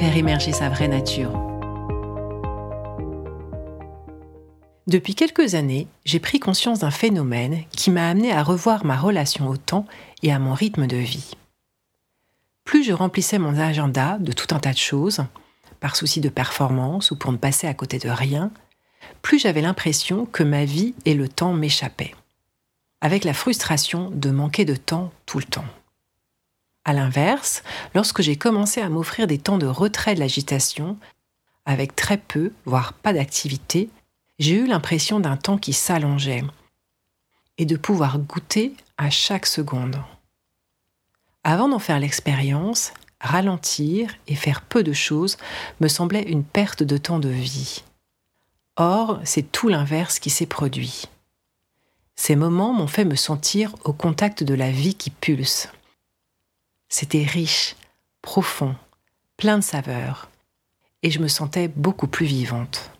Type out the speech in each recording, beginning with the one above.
faire émerger sa vraie nature. Depuis quelques années, j'ai pris conscience d'un phénomène qui m'a amené à revoir ma relation au temps et à mon rythme de vie. Plus je remplissais mon agenda de tout un tas de choses, par souci de performance ou pour ne passer à côté de rien, plus j'avais l'impression que ma vie et le temps m'échappaient, avec la frustration de manquer de temps tout le temps. À l'inverse, lorsque j'ai commencé à m'offrir des temps de retrait de l'agitation, avec très peu, voire pas d'activité, j'ai eu l'impression d'un temps qui s'allongeait et de pouvoir goûter à chaque seconde. Avant d'en faire l'expérience, ralentir et faire peu de choses me semblait une perte de temps de vie. Or, c'est tout l'inverse qui s'est produit. Ces moments m'ont fait me sentir au contact de la vie qui pulse. C'était riche, profond, plein de saveurs, et je me sentais beaucoup plus vivante.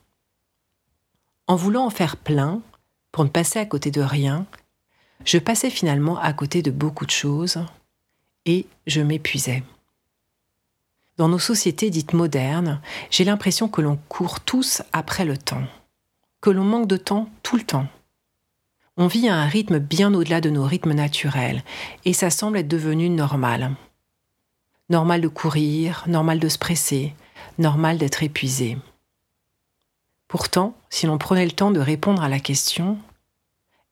En voulant en faire plein, pour ne passer à côté de rien, je passais finalement à côté de beaucoup de choses, et je m'épuisais. Dans nos sociétés dites modernes, j'ai l'impression que l'on court tous après le temps, que l'on manque de temps tout le temps. On vit à un rythme bien au-delà de nos rythmes naturels, et ça semble être devenu normal. Normal de courir, normal de se presser, normal d'être épuisé. Pourtant, si l'on prenait le temps de répondre à la question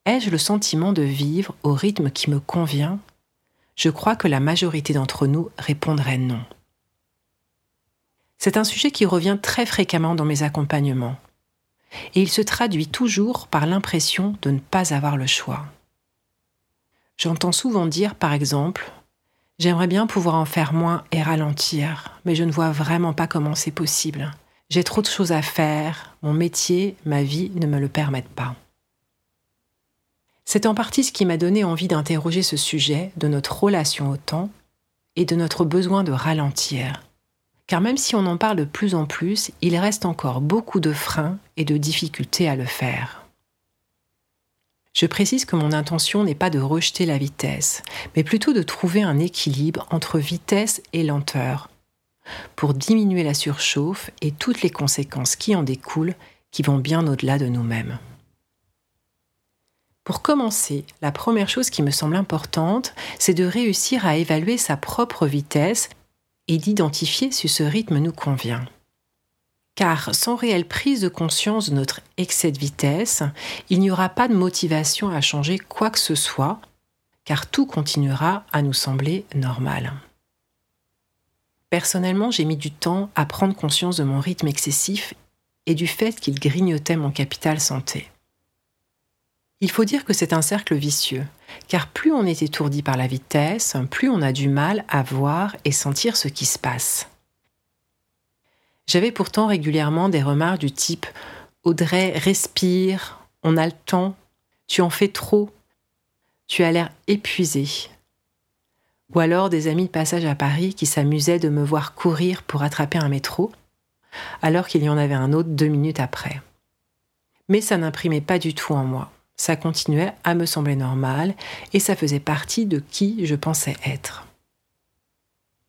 Ai-je le sentiment de vivre au rythme qui me convient? Je crois que la majorité d'entre nous répondrait non. C'est un sujet qui revient très fréquemment dans mes accompagnements et il se traduit toujours par l'impression de ne pas avoir le choix. J'entends souvent dire, par exemple, J'aimerais bien pouvoir en faire moins et ralentir, mais je ne vois vraiment pas comment c'est possible. J'ai trop de choses à faire, mon métier, ma vie ne me le permettent pas. C'est en partie ce qui m'a donné envie d'interroger ce sujet de notre relation au temps et de notre besoin de ralentir. Car même si on en parle de plus en plus, il reste encore beaucoup de freins et de difficultés à le faire. Je précise que mon intention n'est pas de rejeter la vitesse, mais plutôt de trouver un équilibre entre vitesse et lenteur, pour diminuer la surchauffe et toutes les conséquences qui en découlent, qui vont bien au-delà de nous-mêmes. Pour commencer, la première chose qui me semble importante, c'est de réussir à évaluer sa propre vitesse et d'identifier si ce rythme nous convient. Car sans réelle prise de conscience de notre excès de vitesse, il n'y aura pas de motivation à changer quoi que ce soit, car tout continuera à nous sembler normal. Personnellement, j'ai mis du temps à prendre conscience de mon rythme excessif et du fait qu'il grignotait mon capital santé. Il faut dire que c'est un cercle vicieux, car plus on est étourdi par la vitesse, plus on a du mal à voir et sentir ce qui se passe. J'avais pourtant régulièrement des remarques du type Audrey, respire, on a le temps, tu en fais trop, tu as l'air épuisé. Ou alors des amis de passage à Paris qui s'amusaient de me voir courir pour attraper un métro, alors qu'il y en avait un autre deux minutes après. Mais ça n'imprimait pas du tout en moi ça continuait à me sembler normal et ça faisait partie de qui je pensais être.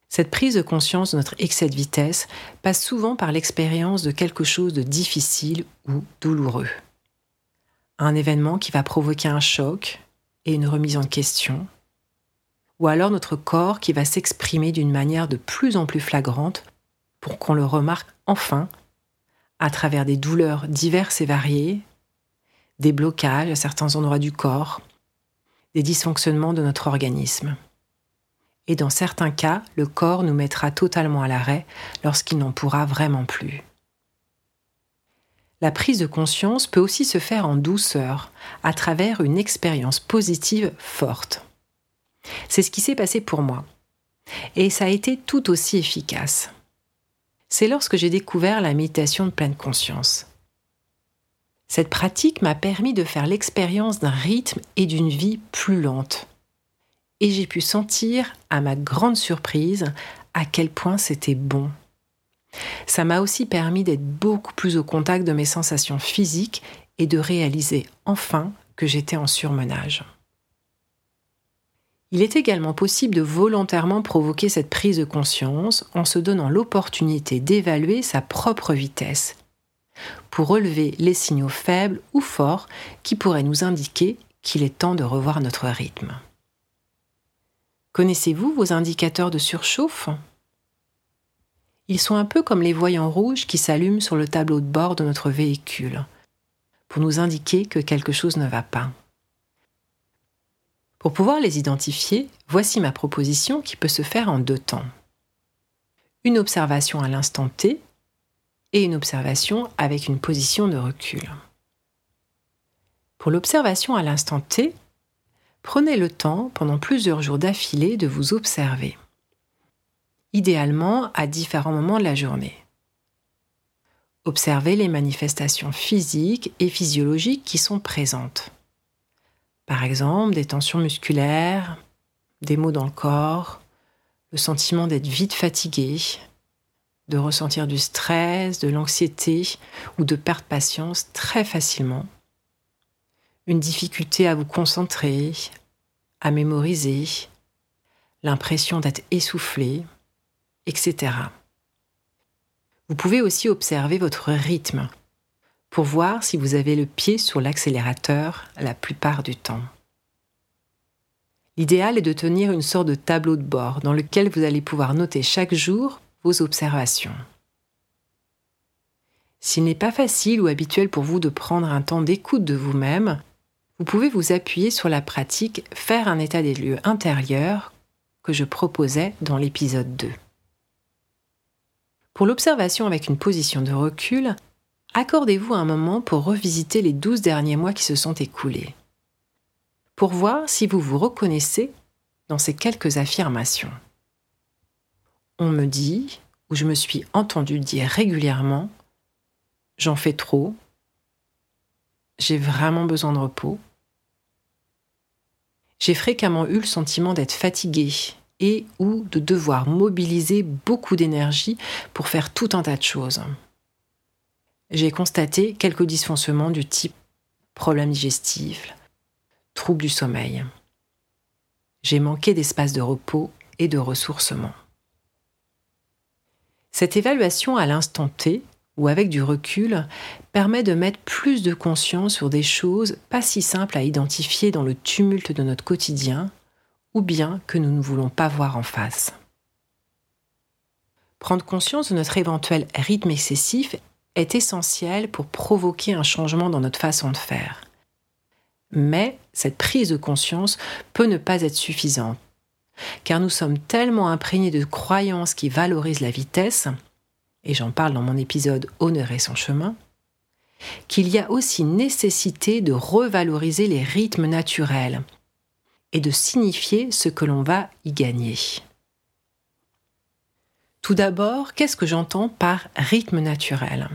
Cette prise de conscience de notre excès de vitesse passe souvent par l'expérience de quelque chose de difficile ou douloureux. Un événement qui va provoquer un choc et une remise en question, ou alors notre corps qui va s'exprimer d'une manière de plus en plus flagrante pour qu'on le remarque enfin à travers des douleurs diverses et variées, des blocages à certains endroits du corps, des dysfonctionnements de notre organisme. Et dans certains cas, le corps nous mettra totalement à l'arrêt lorsqu'il n'en pourra vraiment plus. La prise de conscience peut aussi se faire en douceur, à travers une expérience positive forte. C'est ce qui s'est passé pour moi. Et ça a été tout aussi efficace. c'est lorsque j'ai découvert la méditation de pleine conscience. Cette pratique m'a permis de faire l'expérience d'un rythme et d'une vie plus lente. Et j'ai pu sentir, à ma grande surprise, à quel point c'était bon. Ça m'a aussi permis d'être beaucoup plus au contact de mes sensations physiques et de réaliser enfin que j'étais en surmenage. Il est également possible de volontairement provoquer cette prise de conscience en se donnant l'opportunité d'évaluer sa propre vitesse pour relever les signaux faibles ou forts qui pourraient nous indiquer qu'il est temps de revoir notre rythme. Connaissez-vous vos indicateurs de surchauffe? Ils sont un peu comme les voyants rouges qui s'allument sur le tableau de bord de notre véhicule, pour nous indiquer que quelque chose ne va pas. Pour pouvoir les identifier, voici ma proposition qui peut se faire en deux temps. Une observation à l'instant T et une observation avec une position de recul. Pour l'observation à l'instant T, prenez le temps pendant plusieurs jours d'affilée de vous observer, idéalement à différents moments de la journée. Observez les manifestations physiques et physiologiques qui sont présentes. Par exemple, des tensions musculaires, des maux dans le corps, le sentiment d'être vite fatigué, de ressentir du stress, de l'anxiété ou de perdre patience très facilement. Une difficulté à vous concentrer, à mémoriser, l'impression d'être essoufflé, etc. Vous pouvez aussi observer votre rythme pour voir si vous avez le pied sur l'accélérateur la plupart du temps. L'idéal est de tenir une sorte de tableau de bord dans lequel vous allez pouvoir noter chaque jour vos observations. S'il n'est pas facile ou habituel pour vous de prendre un temps d'écoute de vous-même, vous pouvez vous appuyer sur la pratique Faire un état des lieux intérieur que je proposais dans l'épisode 2. Pour l'observation avec une position de recul, accordez-vous un moment pour revisiter les 12 derniers mois qui se sont écoulés, pour voir si vous vous reconnaissez dans ces quelques affirmations on me dit, ou je me suis entendu dire régulièrement, j'en fais trop, j'ai vraiment besoin de repos. J'ai fréquemment eu le sentiment d'être fatigué et ou de devoir mobiliser beaucoup d'énergie pour faire tout un tas de choses. J'ai constaté quelques dysfonctionnements du type problème digestif, troubles du sommeil. J'ai manqué d'espace de repos et de ressourcement. Cette évaluation à l'instant T, ou avec du recul, permet de mettre plus de conscience sur des choses pas si simples à identifier dans le tumulte de notre quotidien, ou bien que nous ne voulons pas voir en face. Prendre conscience de notre éventuel rythme excessif est essentiel pour provoquer un changement dans notre façon de faire. Mais cette prise de conscience peut ne pas être suffisante car nous sommes tellement imprégnés de croyances qui valorisent la vitesse, et j'en parle dans mon épisode Honorer son chemin, qu'il y a aussi nécessité de revaloriser les rythmes naturels et de signifier ce que l'on va y gagner. Tout d'abord, qu'est-ce que j'entends par rythme naturel?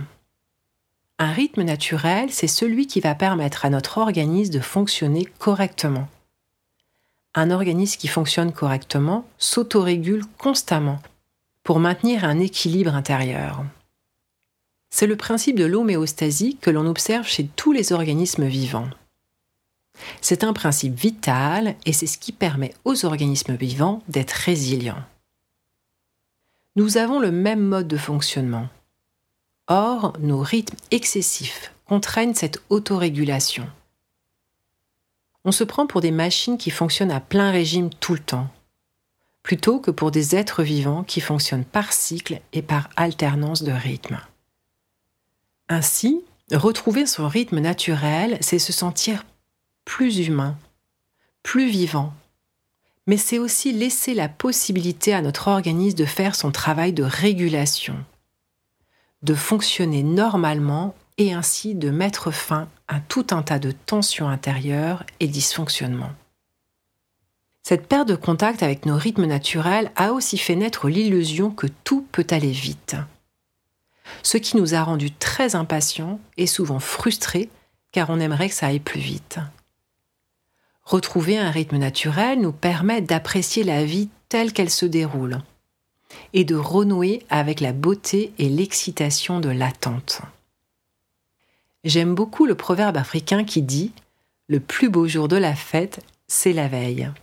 Un rythme naturel, c'est celui qui va permettre à notre organisme de fonctionner correctement un organisme qui fonctionne correctement s'autorégule constamment pour maintenir un équilibre intérieur. C'est le principe de l'homéostasie que l'on observe chez tous les organismes vivants. C'est un principe vital et c'est ce qui permet aux organismes vivants d'être résilients. Nous avons le même mode de fonctionnement. Or, nos rythmes excessifs contraignent cette autorégulation on se prend pour des machines qui fonctionnent à plein régime tout le temps, plutôt que pour des êtres vivants qui fonctionnent par cycle et par alternance de rythme. Ainsi, retrouver son rythme naturel, c'est se sentir plus humain, plus vivant, mais c'est aussi laisser la possibilité à notre organisme de faire son travail de régulation, de fonctionner normalement et ainsi de mettre fin à tout un tas de tensions intérieures et dysfonctionnements. Cette perte de contact avec nos rythmes naturels a aussi fait naître l'illusion que tout peut aller vite. ce qui nous a rendus très impatients et souvent frustrés car on aimerait que ça aille plus vite. Retrouver un rythme naturel nous permet d'apprécier la vie telle qu'elle se déroule et de renouer avec la beauté et l'excitation de l'attente. J'aime beaucoup le proverbe africain qui dit ⁇ Le plus beau jour de la fête, c'est la veille ⁇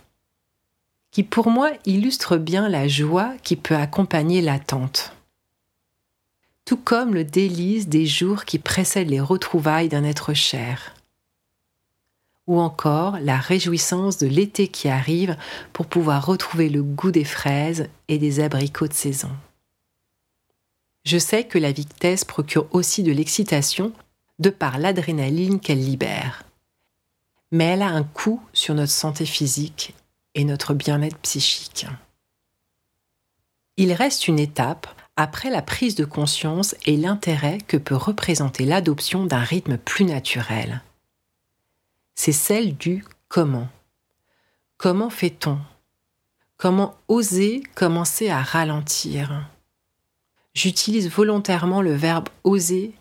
qui pour moi illustre bien la joie qui peut accompagner l'attente. Tout comme le délice des jours qui précèdent les retrouvailles d'un être cher ou encore la réjouissance de l'été qui arrive pour pouvoir retrouver le goût des fraises et des abricots de saison. Je sais que la vitesse procure aussi de l'excitation de par l'adrénaline qu'elle libère. Mais elle a un coût sur notre santé physique et notre bien-être psychique. Il reste une étape après la prise de conscience et l'intérêt que peut représenter l'adoption d'un rythme plus naturel c'est celle du comment. Comment fait-on? Comment oser commencer à ralentir? J'utilise volontairement le verbe oser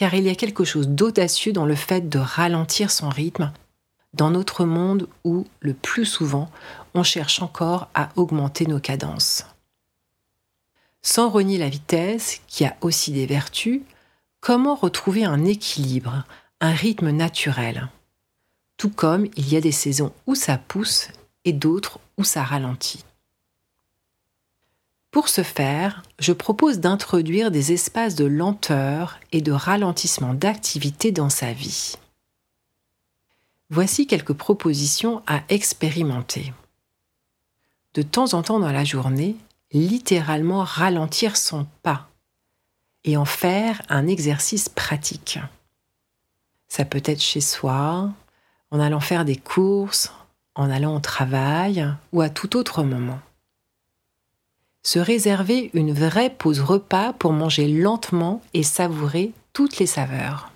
car il y a quelque chose d'audacieux dans le fait de ralentir son rythme dans notre monde où, le plus souvent, on cherche encore à augmenter nos cadences. Sans renier la vitesse, qui a aussi des vertus, comment retrouver un équilibre, un rythme naturel? Tout comme il y a des saisons où ça pousse et d'autres où ça ralentit. Pour ce faire, je propose d'introduire des espaces de lenteur et de ralentissement d'activité dans sa vie. Voici quelques propositions à expérimenter. De temps en temps dans la journée, littéralement ralentir son pas et en faire un exercice pratique. Ça peut être chez soi, en allant faire des courses, en allant au travail ou à tout autre moment. Se réserver une vraie pause repas pour manger lentement et savourer toutes les saveurs.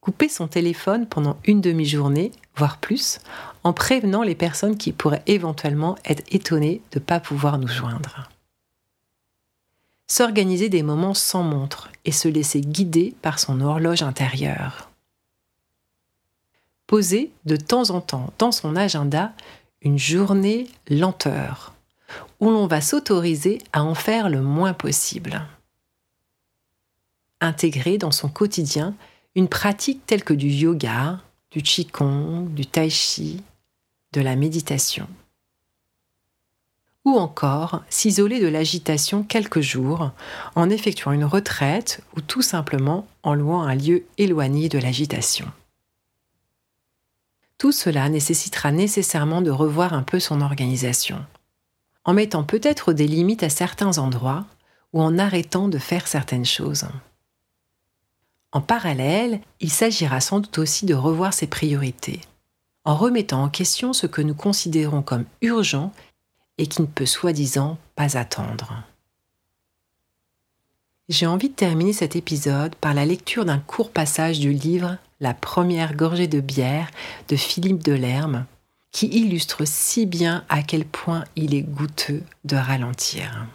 Couper son téléphone pendant une demi-journée, voire plus, en prévenant les personnes qui pourraient éventuellement être étonnées de ne pas pouvoir nous joindre. S'organiser des moments sans montre et se laisser guider par son horloge intérieure poser de temps en temps dans son agenda une journée lenteur, où l'on va s'autoriser à en faire le moins possible. Intégrer dans son quotidien une pratique telle que du yoga, du qigong, du tai chi, de la méditation. Ou encore s'isoler de l'agitation quelques jours en effectuant une retraite ou tout simplement en louant un lieu éloigné de l'agitation. Tout cela nécessitera nécessairement de revoir un peu son organisation, en mettant peut-être des limites à certains endroits ou en arrêtant de faire certaines choses. En parallèle, il s'agira sans doute aussi de revoir ses priorités, en remettant en question ce que nous considérons comme urgent et qui ne peut soi-disant pas attendre. J'ai envie de terminer cet épisode par la lecture d'un court passage du livre la première gorgée de bière de Philippe Delerme, qui illustre si bien à quel point il est goûteux de ralentir.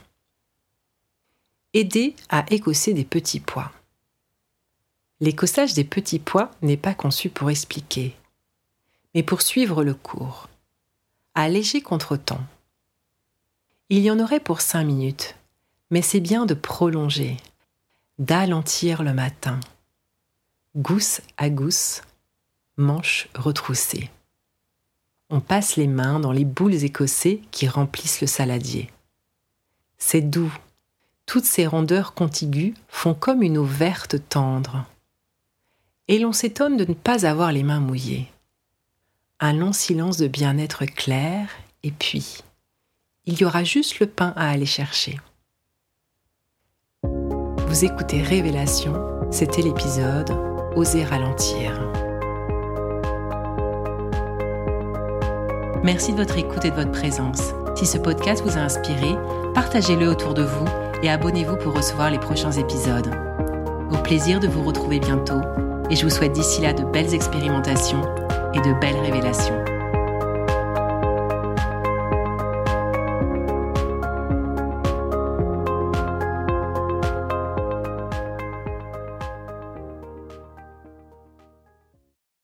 Aider à écosser des petits pois. L'écossage des petits pois n'est pas conçu pour expliquer, mais pour suivre le cours, à léger contre-temps. Il y en aurait pour cinq minutes, mais c'est bien de prolonger, d'alentir le matin, gousse à gousse, manche retroussée. On passe les mains dans les boules écossées qui remplissent le saladier. C'est doux. Toutes ces rondeurs contiguës font comme une eau verte tendre. Et l'on s'étonne de ne pas avoir les mains mouillées. Un long silence de bien-être clair, et puis, il y aura juste le pain à aller chercher. Vous écoutez Révélation, c'était l'épisode oser ralentir. Merci de votre écoute et de votre présence. Si ce podcast vous a inspiré, partagez-le autour de vous et abonnez-vous pour recevoir les prochains épisodes. Au plaisir de vous retrouver bientôt et je vous souhaite d'ici là de belles expérimentations et de belles révélations.